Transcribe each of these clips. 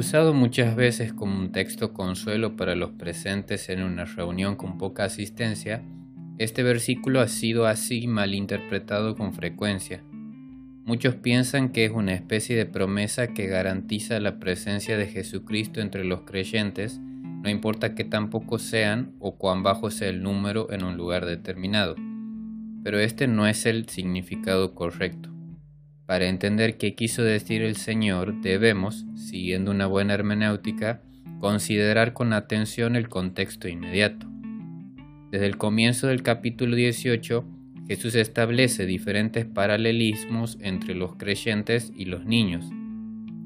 Usado muchas veces como un texto consuelo para los presentes en una reunión con poca asistencia, este versículo ha sido así malinterpretado con frecuencia. Muchos piensan que es una especie de promesa que garantiza la presencia de Jesucristo entre los creyentes, no importa que tan pocos sean o cuán bajo sea el número en un lugar determinado. Pero este no es el significado correcto. Para entender qué quiso decir el Señor, debemos, siguiendo una buena hermenéutica, considerar con atención el contexto inmediato. Desde el comienzo del capítulo 18, Jesús establece diferentes paralelismos entre los creyentes y los niños.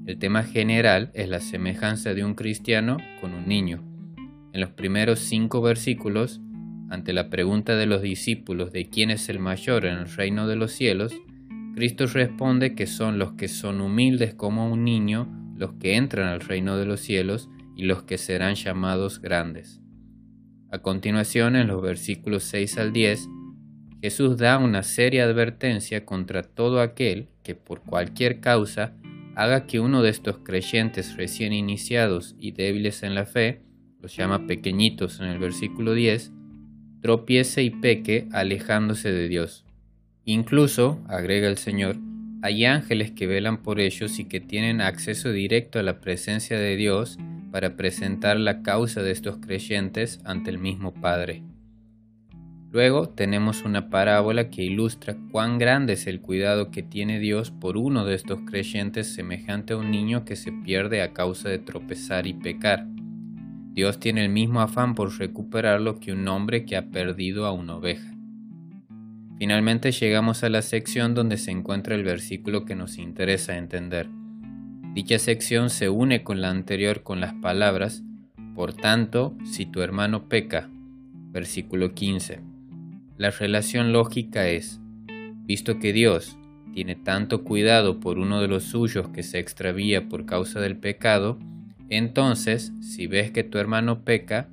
El tema general es la semejanza de un cristiano con un niño. En los primeros cinco versículos, ante la pregunta de los discípulos de quién es el mayor en el reino de los cielos, Cristo responde que son los que son humildes como un niño los que entran al reino de los cielos y los que serán llamados grandes. A continuación, en los versículos 6 al 10, Jesús da una seria advertencia contra todo aquel que por cualquier causa haga que uno de estos creyentes recién iniciados y débiles en la fe, los llama pequeñitos en el versículo 10, tropiece y peque alejándose de Dios. Incluso, agrega el Señor, hay ángeles que velan por ellos y que tienen acceso directo a la presencia de Dios para presentar la causa de estos creyentes ante el mismo Padre. Luego tenemos una parábola que ilustra cuán grande es el cuidado que tiene Dios por uno de estos creyentes semejante a un niño que se pierde a causa de tropezar y pecar. Dios tiene el mismo afán por recuperarlo que un hombre que ha perdido a una oveja. Finalmente llegamos a la sección donde se encuentra el versículo que nos interesa entender. Dicha sección se une con la anterior con las palabras, por tanto, si tu hermano peca, versículo 15. La relación lógica es, visto que Dios tiene tanto cuidado por uno de los suyos que se extravía por causa del pecado, entonces, si ves que tu hermano peca,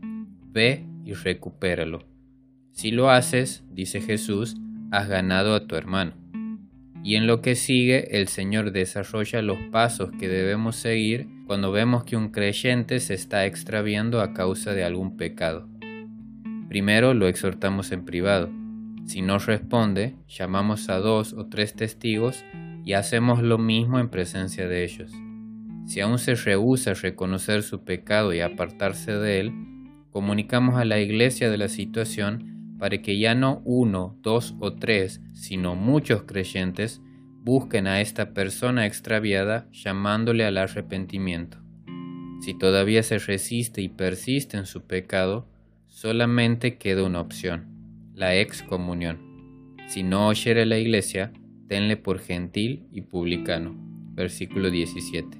ve y recupéralo. Si lo haces, dice Jesús, has ganado a tu hermano. Y en lo que sigue, el Señor desarrolla los pasos que debemos seguir cuando vemos que un creyente se está extraviando a causa de algún pecado. Primero lo exhortamos en privado. Si no responde, llamamos a dos o tres testigos y hacemos lo mismo en presencia de ellos. Si aún se rehúsa a reconocer su pecado y apartarse de él, comunicamos a la iglesia de la situación para que ya no uno, dos o tres, sino muchos creyentes busquen a esta persona extraviada llamándole al arrepentimiento. Si todavía se resiste y persiste en su pecado, solamente queda una opción, la excomunión. Si no oyere la iglesia, tenle por gentil y publicano. Versículo 17.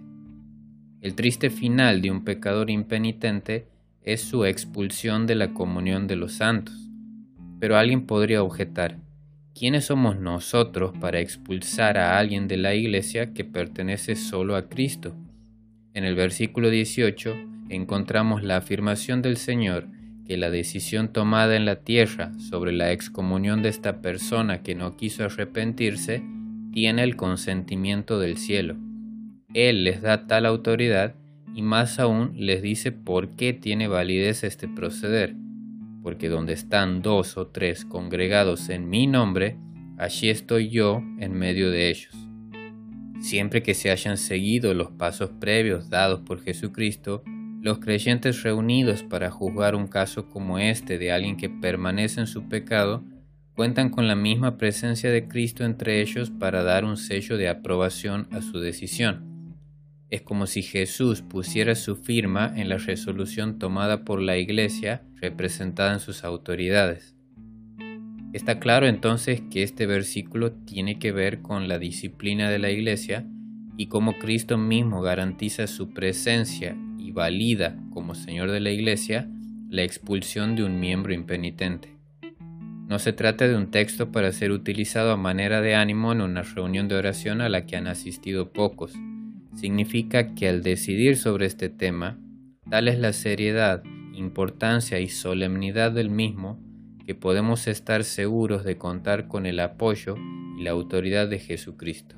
El triste final de un pecador impenitente es su expulsión de la comunión de los santos. Pero alguien podría objetar, ¿quiénes somos nosotros para expulsar a alguien de la iglesia que pertenece solo a Cristo? En el versículo 18 encontramos la afirmación del Señor que la decisión tomada en la tierra sobre la excomunión de esta persona que no quiso arrepentirse tiene el consentimiento del cielo. Él les da tal autoridad y más aún les dice por qué tiene validez este proceder porque donde están dos o tres congregados en mi nombre, allí estoy yo en medio de ellos. Siempre que se hayan seguido los pasos previos dados por Jesucristo, los creyentes reunidos para juzgar un caso como este de alguien que permanece en su pecado, cuentan con la misma presencia de Cristo entre ellos para dar un sello de aprobación a su decisión. Es como si Jesús pusiera su firma en la resolución tomada por la Iglesia representada en sus autoridades. Está claro entonces que este versículo tiene que ver con la disciplina de la Iglesia y cómo Cristo mismo garantiza su presencia y valida como Señor de la Iglesia la expulsión de un miembro impenitente. No se trata de un texto para ser utilizado a manera de ánimo en una reunión de oración a la que han asistido pocos significa que al decidir sobre este tema, tal es la seriedad, importancia y solemnidad del mismo que podemos estar seguros de contar con el apoyo y la autoridad de Jesucristo.